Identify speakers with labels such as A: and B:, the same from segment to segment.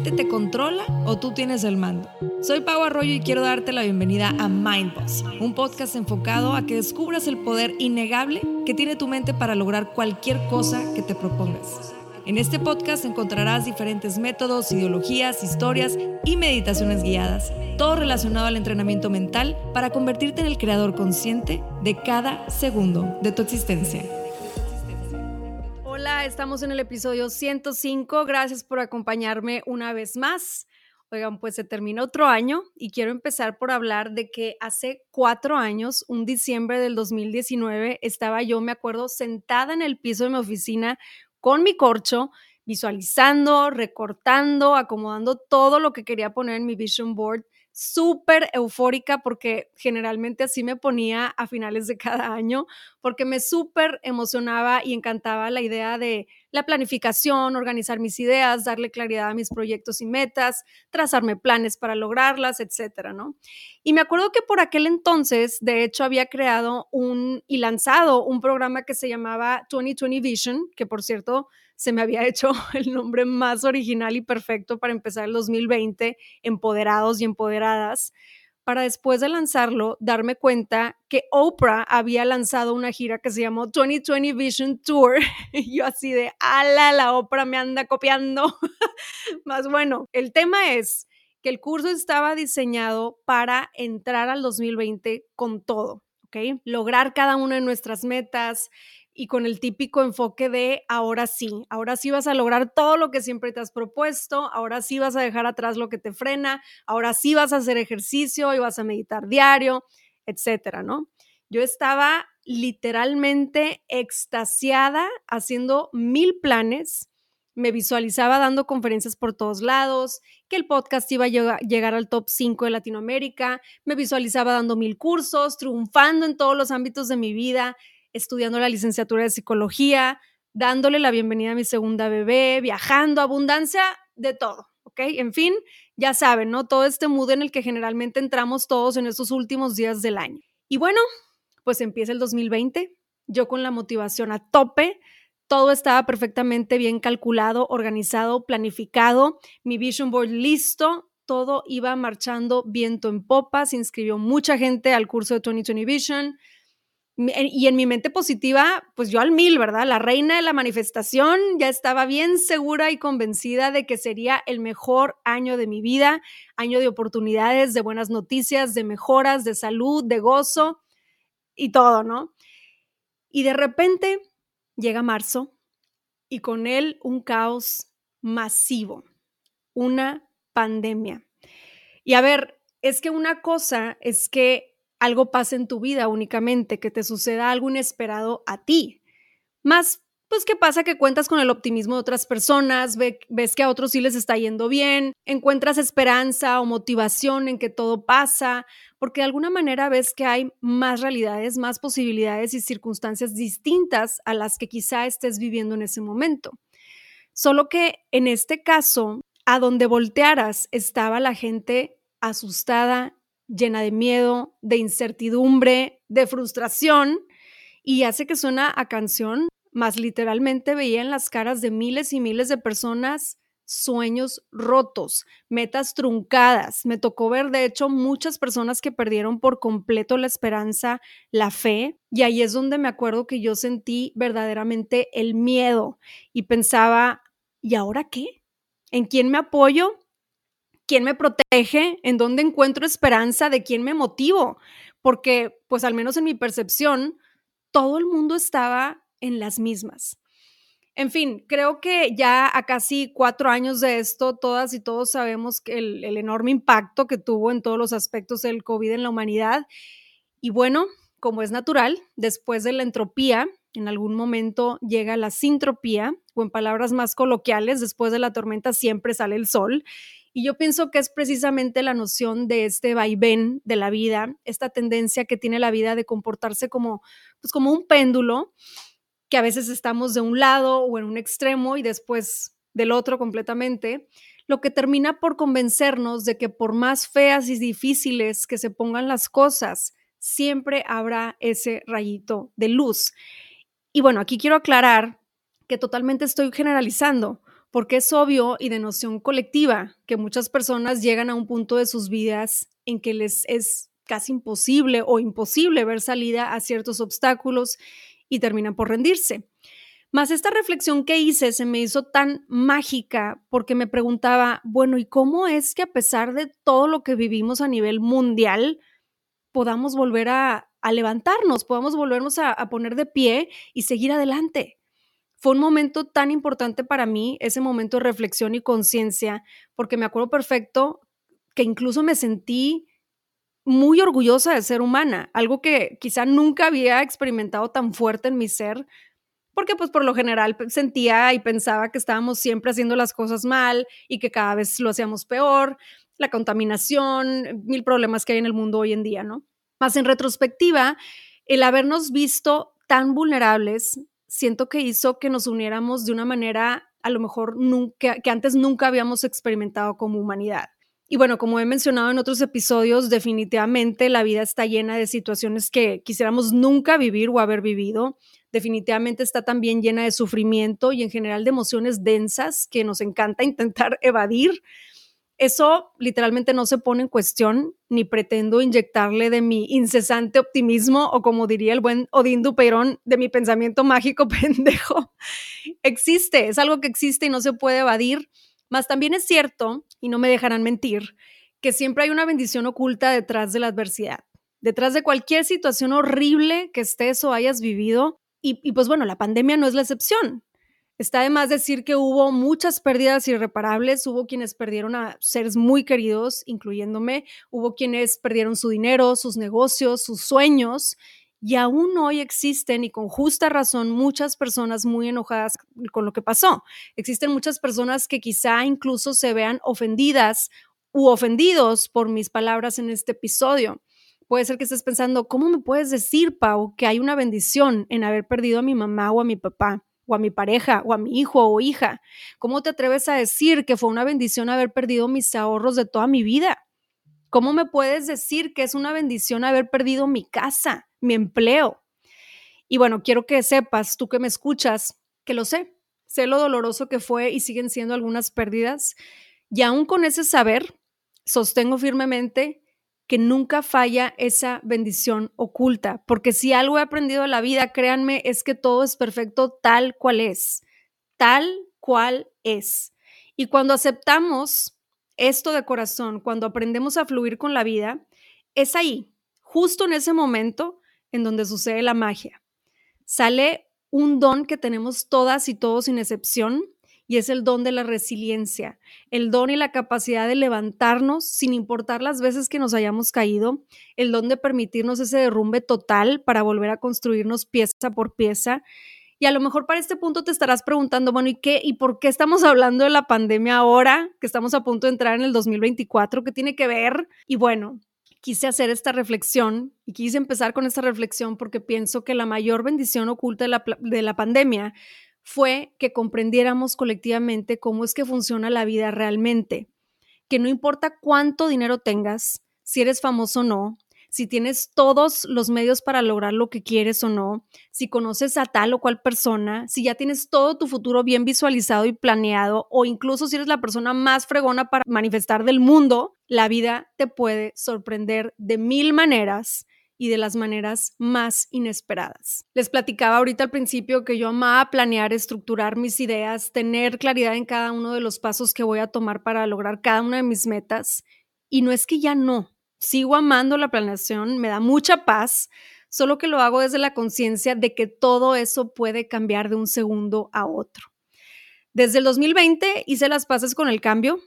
A: te controla o tú tienes el mando? Soy Pau Arroyo y quiero darte la bienvenida a Mindboss, un podcast enfocado a que descubras el poder innegable que tiene tu mente para lograr cualquier cosa que te propongas. En este podcast encontrarás diferentes métodos, ideologías, historias y meditaciones guiadas, todo relacionado al entrenamiento mental para convertirte en el creador consciente de cada segundo de tu existencia. Estamos en el episodio 105. Gracias por acompañarme una vez más. Oigan, pues se terminó otro año y quiero empezar por hablar de que hace cuatro años, un diciembre del 2019, estaba yo, me acuerdo, sentada en el piso de mi oficina con mi corcho, visualizando, recortando, acomodando todo lo que quería poner en mi vision board súper eufórica porque generalmente así me ponía a finales de cada año, porque me súper emocionaba y encantaba la idea de la planificación, organizar mis ideas, darle claridad a mis proyectos y metas, trazarme planes para lograrlas, etcétera, ¿no? Y me acuerdo que por aquel entonces, de hecho, había creado un y lanzado un programa que se llamaba 2020 Vision, que por cierto, se me había hecho el nombre más original y perfecto para empezar el 2020, Empoderados y Empoderadas, para después de lanzarlo darme cuenta que Oprah había lanzado una gira que se llamó 2020 Vision Tour. Y yo así de, ala, la Oprah me anda copiando. Más bueno, el tema es que el curso estaba diseñado para entrar al 2020 con todo, ¿ok? Lograr cada una de nuestras metas, y con el típico enfoque de ahora sí, ahora sí vas a lograr todo lo que siempre te has propuesto, ahora sí vas a dejar atrás lo que te frena, ahora sí vas a hacer ejercicio y vas a meditar diario, etcétera, ¿no? Yo estaba literalmente extasiada haciendo mil planes, me visualizaba dando conferencias por todos lados, que el podcast iba a llegar al top 5 de Latinoamérica, me visualizaba dando mil cursos, triunfando en todos los ámbitos de mi vida, estudiando la licenciatura de psicología, dándole la bienvenida a mi segunda bebé, viajando, abundancia de todo, ¿ok? En fin, ya saben, ¿no? Todo este mood en el que generalmente entramos todos en estos últimos días del año. Y bueno, pues empieza el 2020, yo con la motivación a tope, todo estaba perfectamente bien calculado, organizado, planificado, mi vision board listo, todo iba marchando viento en popa, se inscribió mucha gente al curso de 2020 Vision, y en mi mente positiva, pues yo al mil, ¿verdad? La reina de la manifestación ya estaba bien segura y convencida de que sería el mejor año de mi vida, año de oportunidades, de buenas noticias, de mejoras, de salud, de gozo y todo, ¿no? Y de repente llega marzo y con él un caos masivo, una pandemia. Y a ver, es que una cosa es que algo pasa en tu vida únicamente, que te suceda algo inesperado a ti. Más, pues, ¿qué pasa? Que cuentas con el optimismo de otras personas, ves que a otros sí les está yendo bien, encuentras esperanza o motivación en que todo pasa, porque de alguna manera ves que hay más realidades, más posibilidades y circunstancias distintas a las que quizá estés viviendo en ese momento. Solo que en este caso, a donde voltearas estaba la gente asustada, llena de miedo, de incertidumbre, de frustración y hace que suena a canción, más literalmente veía en las caras de miles y miles de personas sueños rotos, metas truncadas. Me tocó ver, de hecho, muchas personas que perdieron por completo la esperanza, la fe, y ahí es donde me acuerdo que yo sentí verdaderamente el miedo y pensaba, ¿y ahora qué? ¿En quién me apoyo? Quién me protege, en dónde encuentro esperanza, de quién me motivo, porque pues al menos en mi percepción, todo el mundo estaba en las mismas. En fin, creo que ya a casi cuatro años de esto, todas y todos sabemos que el, enorme impacto que tuvo en todos los aspectos del COVID en la humanidad. Y bueno, como es natural, después de la entropía, en algún momento llega la sintropía, o en palabras más coloquiales, después de la tormenta siempre sale el sol. Y yo pienso que es precisamente la noción de este vaivén de la vida, esta tendencia que tiene la vida de comportarse como, pues como un péndulo, que a veces estamos de un lado o en un extremo y después del otro completamente, lo que termina por convencernos de que por más feas y difíciles que se pongan las cosas, siempre habrá ese rayito de luz. Y bueno, aquí quiero aclarar que totalmente estoy generalizando, porque es obvio y de noción colectiva que muchas personas llegan a un punto de sus vidas en que les es casi imposible o imposible ver salida a ciertos obstáculos y terminan por rendirse. Más esta reflexión que hice se me hizo tan mágica porque me preguntaba, bueno, ¿y cómo es que a pesar de todo lo que vivimos a nivel mundial, podamos volver a, levantarnos, podamos volvernos a, a poner de pie y seguir adelante? Fue un momento tan importante para mí, ese momento de reflexión y conciencia, porque me acuerdo perfecto que incluso me sentí muy orgullosa de ser humana, algo que quizá nunca había experimentado tan fuerte en mi ser, porque pues por lo general sentía y pensaba que estábamos siempre haciendo las cosas mal y que cada vez lo hacíamos peor, la contaminación, mil problemas que hay en el mundo hoy en día, ¿no? Más en retrospectiva, el habernos visto tan vulnerables, siento que hizo que nos uniéramos de una manera a lo mejor nunca, que antes nunca habíamos experimentado como humanidad. Y bueno, como he mencionado en otros episodios, definitivamente la vida está llena de situaciones que quisiéramos nunca vivir o haber vivido. Definitivamente está también llena de sufrimiento y en general de emociones densas que nos encanta intentar evadir. Eso literalmente no se pone en cuestión, ni pretendo inyectarle de mi incesante optimismo o como diría el buen Odín Dupeirón, de mi pensamiento mágico pendejo. Existe, es algo que existe y no se puede evadir más también es cierto, y no me dejarán mentir, que siempre hay una bendición oculta detrás de la adversidad, detrás de cualquier situación horrible que estés o hayas vivido. Y, pues bueno, la pandemia no es la excepción. Está de más decir que hubo muchas pérdidas irreparables, hubo quienes perdieron a seres muy queridos, incluyéndome, hubo quienes perdieron su dinero, sus negocios, sus sueños, y aún hoy existen, y con justa razón, muchas personas muy enojadas con lo que pasó. Existen muchas personas que quizá incluso se vean ofendidas u ofendidos por mis palabras en este episodio. Puede ser que estés pensando, ¿cómo me puedes decir, Pau, que hay una bendición en haber perdido a mi mamá o a mi papá? O a mi pareja o a mi hijo o hija? ¿Cómo te atreves a decir que fue una bendición haber perdido mis ahorros de toda mi vida? ¿Cómo me puedes decir que es una bendición haber perdido mi casa, mi empleo? Y bueno, quiero que sepas, tú que me escuchas, que lo sé. Sé lo doloroso que fue y siguen siendo algunas pérdidas. Y aún con ese saber, sostengo firmemente que nunca falla esa bendición oculta, porque si algo he aprendido de la vida, créanme, es que todo es perfecto tal cual es, tal cual es. Y cuando aceptamos esto de corazón, cuando aprendemos a fluir con la vida, es ahí, justo en ese momento, en donde sucede la magia. Sale un don que tenemos todas y todos sin excepción, y es el don de la resiliencia, el don y la capacidad de levantarnos sin importar las veces que nos hayamos caído, el don de permitirnos ese derrumbe total para volver a construirnos pieza por pieza y a lo mejor para este punto te estarás preguntando, bueno, ¿y qué? ¿Y por qué estamos hablando de la pandemia ahora, que estamos a punto de entrar en el 2024? ¿Qué tiene que ver? Y bueno, quise hacer esta reflexión y quise empezar con esta reflexión porque pienso que la mayor bendición oculta de la, de la pandemia fue que comprendiéramos colectivamente cómo es que funciona la vida realmente, que no importa cuánto dinero tengas, si eres famoso o no, si tienes todos los medios para lograr lo que quieres o no, si conoces a tal o cual persona, si ya tienes todo tu futuro bien visualizado y planeado, o incluso si eres la persona más fregona para manifestar del mundo, la vida te puede sorprender de mil maneras y de las maneras más inesperadas. Les platicaba ahorita al principio que yo amaba planear, estructurar mis ideas, tener claridad en cada uno de los pasos que voy a tomar para lograr cada una de mis metas. Y no es que ya no, sigo amando la planeación, me da mucha paz, solo que lo hago desde la conciencia de que todo eso puede cambiar de un segundo a otro. Desde el 2020 hice las paces con el cambio,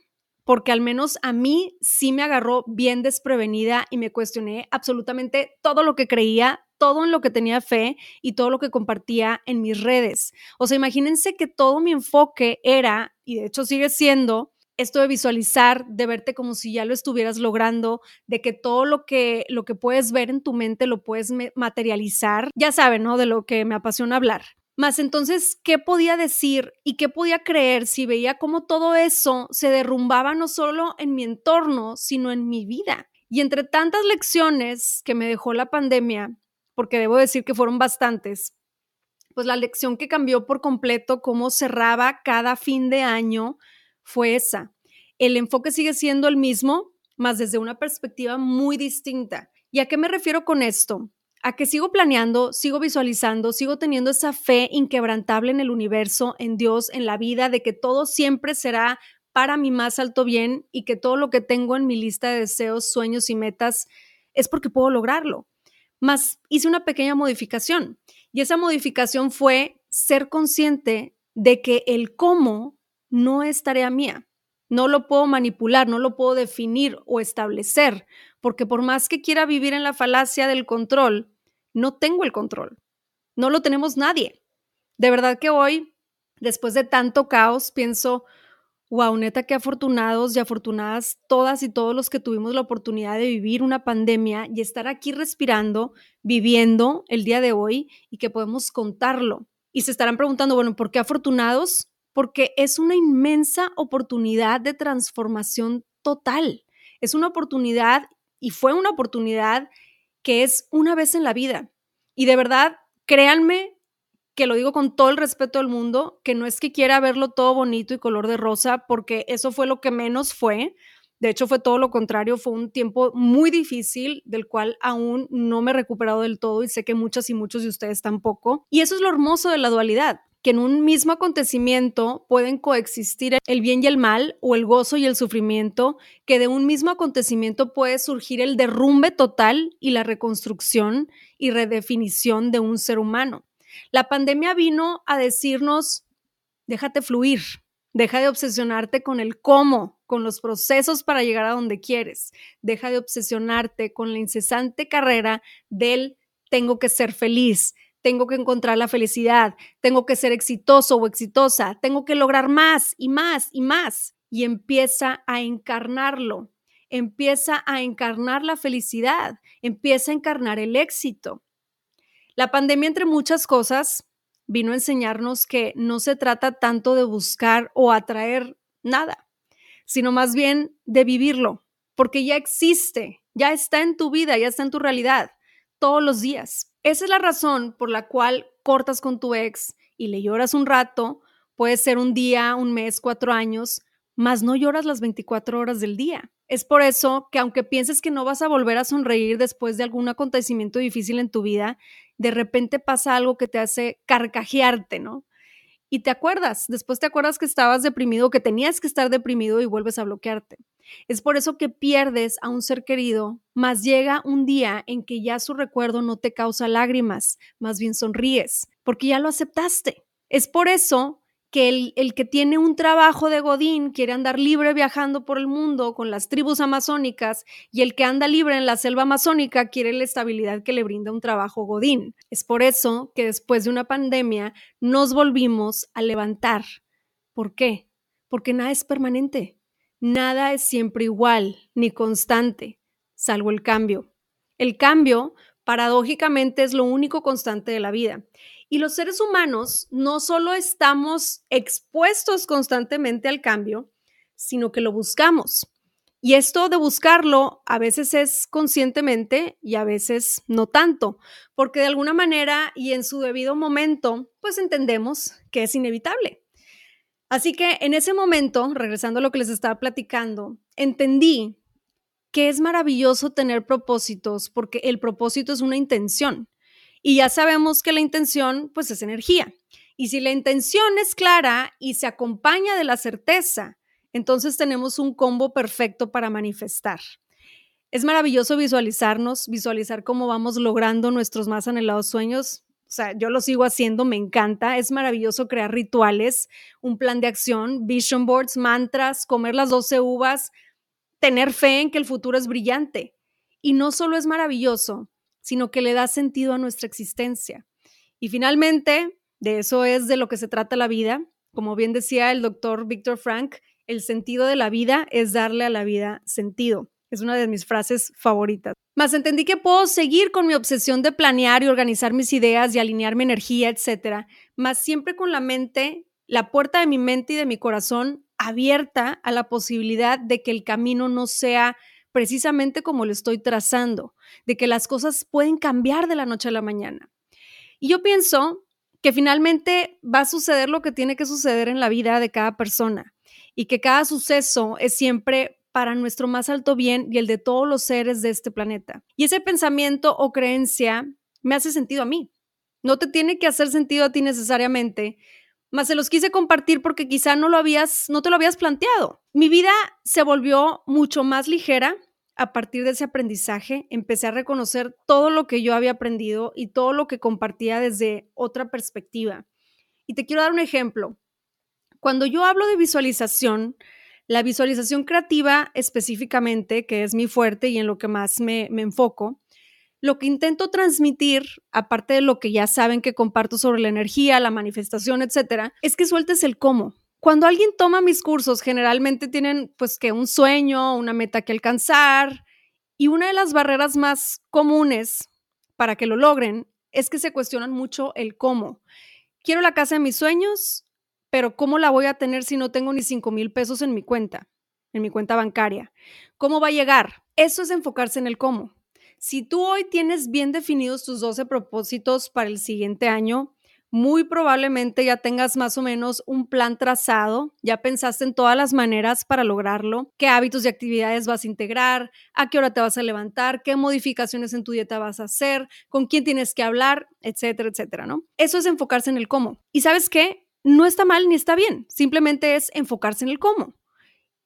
A: porque al menos a mí sí me agarró bien desprevenida y me cuestioné absolutamente todo lo que creía, todo en lo que tenía fe y todo lo que compartía en mis redes. O sea, imagínense que todo mi enfoque era, y de hecho sigue siendo, esto de visualizar, de verte como si ya lo estuvieras logrando, de que todo lo que, lo que puedes ver en tu mente lo puedes materializar, ya saben, ¿no? De lo que me apasiona hablar. Más entonces, ¿qué podía decir y qué podía creer si veía cómo todo eso se derrumbaba no solo en mi entorno, sino en mi vida? Y entre tantas lecciones que me dejó la pandemia, porque debo decir que fueron bastantes, pues la lección que cambió por completo cómo cerraba cada fin de año fue esa. El enfoque sigue siendo el mismo, más desde una perspectiva muy distinta. ¿Y a qué me refiero con esto? A que sigo planeando, sigo visualizando, sigo teniendo esa fe inquebrantable en el universo, en Dios, en la vida, de que todo siempre será para mi más alto bien y que todo lo que tengo en mi lista de deseos, sueños y metas es porque puedo lograrlo. Más hice una pequeña modificación y esa modificación fue ser consciente de que el cómo no es tarea mía. No lo puedo manipular, no lo puedo definir o establecer, porque por más que quiera vivir en la falacia del control, no tengo el control. No lo tenemos nadie. De verdad que hoy, después de tanto caos, pienso, wow, neta, qué afortunados y afortunadas todas y todos los que tuvimos la oportunidad de vivir una pandemia y estar aquí respirando, viviendo el día de hoy y que podemos contarlo. Y se estarán preguntando, bueno, ¿por qué afortunados? Porque es una inmensa oportunidad de transformación total. Es una oportunidad y fue una oportunidad que es una vez en la vida. Y de verdad, créanme que lo digo con todo el respeto del mundo, que no es que quiera verlo todo bonito y color de rosa, porque eso fue lo que menos fue. De hecho, fue todo lo contrario, fue un tiempo muy difícil del cual aún no me he recuperado del todo y sé que muchas y muchos de ustedes tampoco. Y eso es lo hermoso de la dualidad, que en un mismo acontecimiento pueden coexistir el bien y el mal o el gozo y el sufrimiento, que de un mismo acontecimiento puede surgir el derrumbe total y la reconstrucción y redefinición de un ser humano. La pandemia vino a decirnos, déjate fluir, deja de obsesionarte con el cómo, con los procesos para llegar a donde quieres, deja de obsesionarte con la incesante carrera del tengo que ser feliz, tengo que encontrar la felicidad, tengo que ser exitoso o exitosa, tengo que lograr más y más y más. Y empieza a encarnarlo, empieza a encarnar la felicidad, empieza a encarnar el éxito. La pandemia, entre muchas cosas, vino a enseñarnos que no se trata tanto de buscar o atraer nada, sino más bien de vivirlo, porque ya existe, ya está en tu vida, ya está en tu realidad, todos los días. Esa es la razón por la cual cortas con tu ex y le lloras un rato, puede ser un día, un mes, cuatro años, más no lloras las 24 horas del día. Es por eso que aunque pienses que no vas a volver a sonreír después de algún acontecimiento difícil en tu vida, de repente pasa algo que te hace carcajearte, ¿no? Y te acuerdas, después te acuerdas que estabas deprimido, que tenías que estar deprimido y vuelves a bloquearte. Es por eso que pierdes a un ser querido, más llega un día en que ya su recuerdo no te causa lágrimas, más bien sonríes, porque ya lo aceptaste. Es por eso que el, que tiene un trabajo de Godín quiere andar libre viajando por el mundo con las tribus amazónicas y el que anda libre en la selva amazónica quiere la estabilidad que le brinda un trabajo Godín. Es por eso que después de una pandemia nos volvimos a levantar. ¿Por qué? Porque nada es permanente, nada es siempre igual ni constante, salvo el cambio. El cambio, paradójicamente, es lo único constante de la vida. Y los seres humanos no solo estamos expuestos constantemente al cambio, sino que lo buscamos. Y esto de buscarlo a veces es conscientemente y a veces no tanto, porque de alguna manera y en su debido momento, pues entendemos que es inevitable. Así que en ese momento, regresando a lo que les estaba platicando, entendí que es maravilloso tener propósitos porque el propósito es una intención. Y ya sabemos que la intención, pues es energía. Y si la intención es clara y se acompaña de la certeza, entonces tenemos un combo perfecto para manifestar. Es maravilloso visualizarnos, visualizar cómo vamos logrando nuestros más anhelados sueños. O sea, yo lo sigo haciendo, me encanta. Es maravilloso crear rituales, un plan de acción, vision boards, mantras, comer las 12 uvas, tener fe en que el futuro es brillante. Y no solo es maravilloso, sino que le da sentido a nuestra existencia. Y finalmente, de eso es de lo que se trata la vida. Como bien decía el doctor Víctor Frank, el sentido de la vida es darle a la vida sentido. Es una de mis frases favoritas. Más entendí que puedo seguir con mi obsesión de planear y organizar mis ideas y alinear mi energía, etcétera, más siempre con la mente, la puerta de mi mente y de mi corazón abierta a la posibilidad de que el camino no sea precisamente como lo estoy trazando, de que las cosas pueden cambiar de la noche a la mañana. Y yo pienso que finalmente va a suceder lo que tiene que suceder en la vida de cada persona y que cada suceso es siempre para nuestro más alto bien y el de todos los seres de este planeta. Y ese pensamiento o creencia me hace sentido a mí. No te tiene que hacer sentido a ti necesariamente, más se los quise compartir porque quizá no lo habías no te lo habías planteado. Mi vida se volvió mucho más ligera a partir de ese aprendizaje. Empecé a reconocer todo lo que yo había aprendido y todo lo que compartía desde otra perspectiva. Y te quiero dar un ejemplo. Cuando yo hablo de visualización, la visualización creativa específicamente, que es mi fuerte y en lo que más me, enfoco, lo que intento transmitir, aparte de lo que ya saben que comparto sobre la energía, la manifestación, etcétera, es que sueltes el cómo. Cuando alguien toma mis cursos, generalmente tienen pues que un sueño, una meta que alcanzar, y una de las barreras más comunes para que lo logren es que se cuestionan mucho el cómo. Quiero la casa de mis sueños, pero ¿cómo la voy a tener si no tengo ni 5 mil pesos en mi cuenta, en mi cuenta bancaria? ¿Cómo va a llegar? Eso es enfocarse en el cómo. Si tú hoy tienes bien definidos tus 12 propósitos para el siguiente año, muy probablemente ya tengas más o menos un plan trazado, ya pensaste en todas las maneras para lograrlo, qué hábitos y actividades vas a integrar, a qué hora te vas a levantar, qué modificaciones en tu dieta vas a hacer, con quién tienes que hablar, etcétera, etcétera, ¿no? Eso es enfocarse en el cómo. ¿Y sabes qué? No está mal ni está bien, simplemente es enfocarse en el cómo.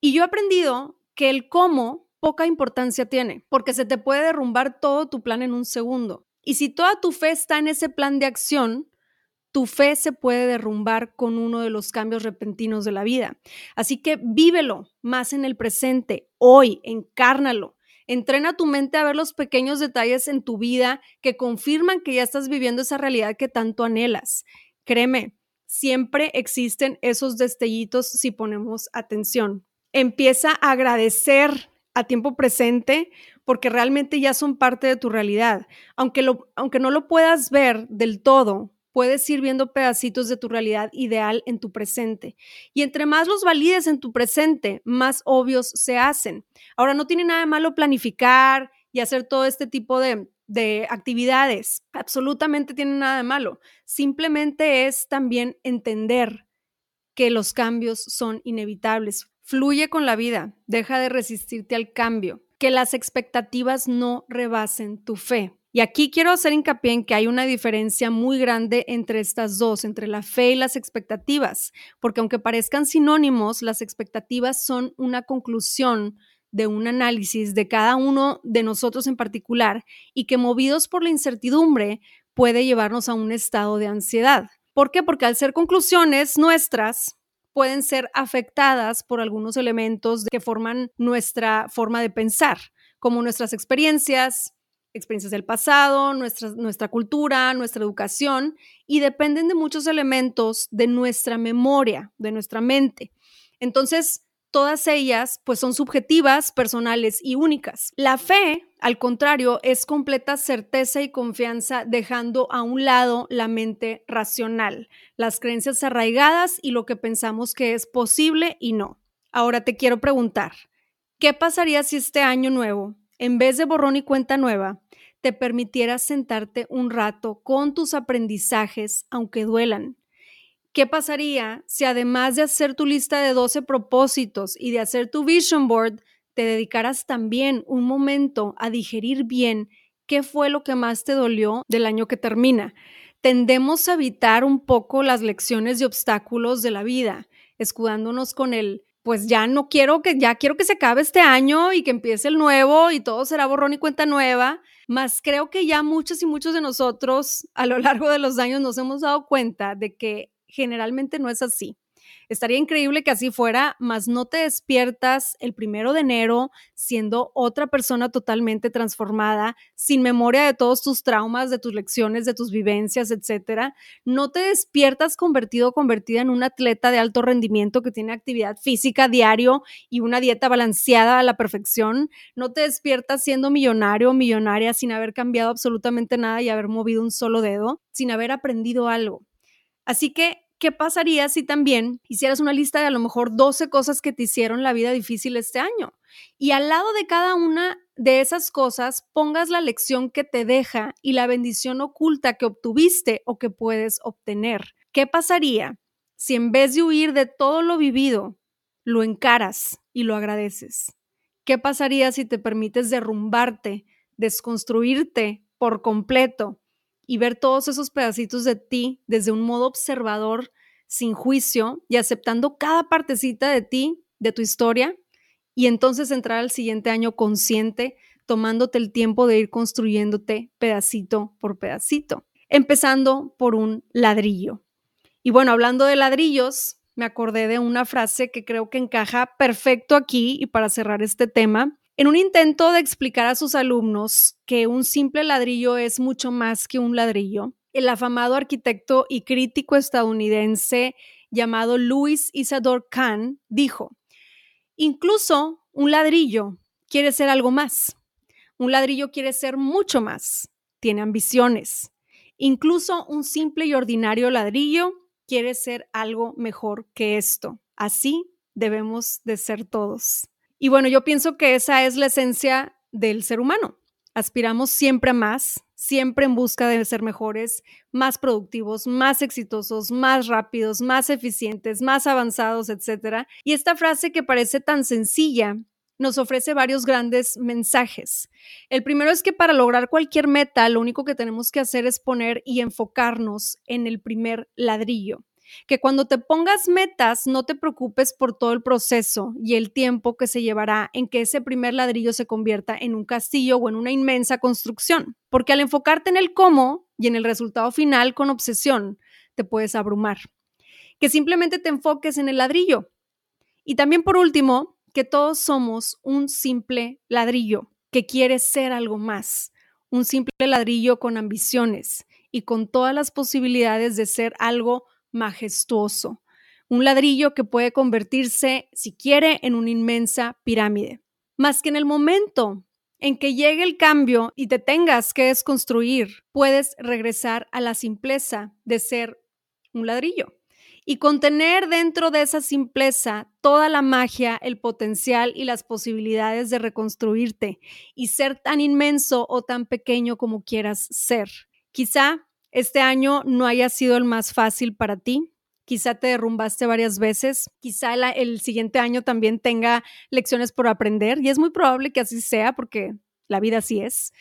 A: Y yo he aprendido que el cómo poca importancia tiene, porque se te puede derrumbar todo tu plan en un segundo. Y si toda tu fe está en ese plan de acción, tu fe se puede derrumbar con uno de los cambios repentinos de la vida. Así que vívelo más en el presente, hoy, encárnalo. Entrena tu mente a ver los pequeños detalles en tu vida que confirman que ya estás viviendo esa realidad que tanto anhelas. Créeme, siempre existen esos destellitos si ponemos atención. Empieza a agradecer a tiempo presente porque realmente ya son parte de tu realidad. Aunque, aunque no lo puedas ver del todo, puedes ir viendo pedacitos de tu realidad ideal en tu presente. Y entre más los valides en tu presente, más obvios se hacen. Ahora, no tiene nada de malo planificar y hacer todo este tipo de, de actividades. Absolutamente tiene nada de malo. Simplemente es también entender que los cambios son inevitables. Fluye con la vida, deja de resistirte al cambio, que las expectativas no rebasen tu fe. Y aquí quiero hacer hincapié en que hay una diferencia muy grande entre estas dos, entre la fe y las expectativas, porque aunque parezcan sinónimos, las expectativas son una conclusión de un análisis de cada uno de nosotros en particular y que movidos por la incertidumbre puede llevarnos a un estado de ansiedad. ¿Por qué? Porque al ser conclusiones nuestras, pueden ser afectadas por algunos elementos que forman nuestra forma de pensar, como nuestras experiencias, experiencias del pasado, nuestra, nuestra cultura, nuestra educación, y dependen de muchos elementos de nuestra memoria, de nuestra mente. Entonces, todas ellas pues son subjetivas, personales y únicas. La fe, al contrario, es completa certeza y confianza dejando a un lado la mente racional, las creencias arraigadas y lo que pensamos que es posible y no. Ahora te quiero preguntar, ¿qué pasaría si este año nuevo, en vez de borrón y cuenta nueva, te permitiera sentarte un rato con tus aprendizajes, aunque duelan, ¿Qué pasaría si además de hacer tu lista de 12 propósitos y de hacer tu vision board, te dedicaras también un momento a digerir bien qué fue lo que más te dolió del año que termina? Tendemos a evitar un poco las lecciones y obstáculos de la vida, escudándonos con el pues ya no quiero que, ya quiero que se acabe este año y que empiece el nuevo y todo será borrón y cuenta nueva, más creo que ya muchos y muchos de nosotros a lo largo de los años nos hemos dado cuenta de que generalmente no es así. Estaría increíble que así fuera, mas no te despiertas el primero de enero siendo otra persona totalmente transformada, sin memoria de todos tus traumas, de tus lecciones, de tus vivencias, etcétera. No te despiertas convertido o convertida en un atleta de alto rendimiento que tiene actividad física diario y una dieta balanceada a la perfección. No te despiertas siendo millonario o millonaria sin haber cambiado absolutamente nada y haber movido un solo dedo, sin haber aprendido algo. Así que, ¿qué pasaría si también hicieras una lista de a lo mejor 12 cosas que te hicieron la vida difícil este año? Y al lado de cada una de esas cosas pongas la lección que te deja y la bendición oculta que obtuviste o que puedes obtener. ¿Qué pasaría si en vez de huir de todo lo vivido, lo encaras y lo agradeces? ¿Qué pasaría si te permites derrumbarte, desconstruirte por completo y ver todos esos pedacitos de ti desde un modo observador, sin juicio y aceptando cada partecita de ti, de tu historia, y entonces entrar al siguiente año consciente, tomándote el tiempo de ir construyéndote pedacito por pedacito, empezando por un ladrillo. Y bueno, hablando de ladrillos, me acordé de una frase que creo que encaja perfecto aquí y para cerrar este tema. En un intento de explicar a sus alumnos que un simple ladrillo es mucho más que un ladrillo, el afamado arquitecto y crítico estadounidense llamado Louis Isadore Kahn dijo, incluso un ladrillo quiere ser algo más. Un ladrillo quiere ser mucho más. Tiene ambiciones. Incluso un simple y ordinario ladrillo quiere ser algo mejor que esto. Así debemos de ser todos. Y bueno, yo pienso que esa es la esencia del ser humano. Aspiramos siempre a más, siempre en busca de ser mejores, más productivos, más exitosos, más rápidos, más eficientes, más avanzados, etc. Y esta frase que parece tan sencilla nos ofrece varios grandes mensajes. El primero es que para lograr cualquier meta, lo único que tenemos que hacer es poner y enfocarnos en el primer ladrillo. Que cuando te pongas metas, no te preocupes por todo el proceso y el tiempo que se llevará en que ese primer ladrillo se convierta en un castillo o en una inmensa construcción. Porque al enfocarte en el cómo y en el resultado final con obsesión, te puedes abrumar. Que simplemente te enfoques en el ladrillo. Y también por último, que todos somos un simple ladrillo que quiere ser algo más, un simple ladrillo con ambiciones y con todas las posibilidades de ser algo majestuoso, un ladrillo que puede convertirse, si quiere, en una inmensa pirámide. Más que en el momento en que llegue el cambio y te tengas que desconstruir, puedes regresar a la simpleza de ser un ladrillo y contener dentro de esa simpleza toda la magia, el potencial y las posibilidades de reconstruirte y ser tan inmenso o tan pequeño como quieras ser. Quizá este año no haya sido el más fácil para ti, quizá te derrumbaste varias veces, quizá el siguiente año también tenga lecciones por aprender y es muy probable que así sea porque la vida así es.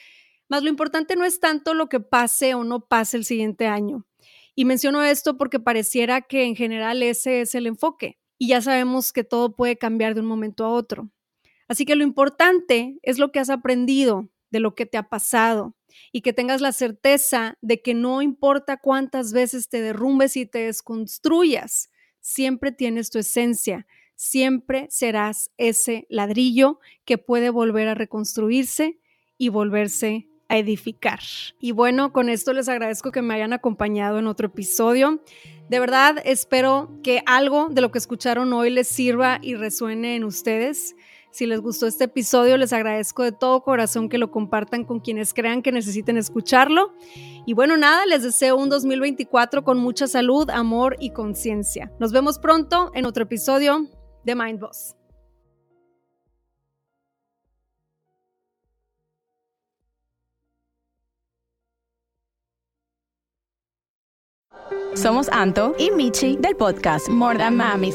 A: Mas lo importante no es tanto lo que pase o no pase el siguiente año, y menciono esto porque pareciera que en general ese es el enfoque y ya sabemos que todo puede cambiar de un momento a otro. Así que lo importante es lo que has aprendido, de lo que te ha pasado y que tengas la certeza de que no importa cuántas veces te derrumbes y te desconstruyas, siempre tienes tu esencia, siempre serás ese ladrillo que puede volver a reconstruirse y volverse a edificar. Y bueno, con esto les agradezco que me hayan acompañado en otro episodio. De verdad, espero que algo de lo que escucharon hoy les sirva y resuene en ustedes. Si les gustó este episodio, les agradezco de todo corazón que lo compartan con quienes crean que necesiten escucharlo. Y bueno, nada, les deseo un 2024 con mucha salud, amor y conciencia. Nos vemos pronto en otro episodio de Mind Boss.
B: Somos Anto y Michi del podcast More Than Mamis.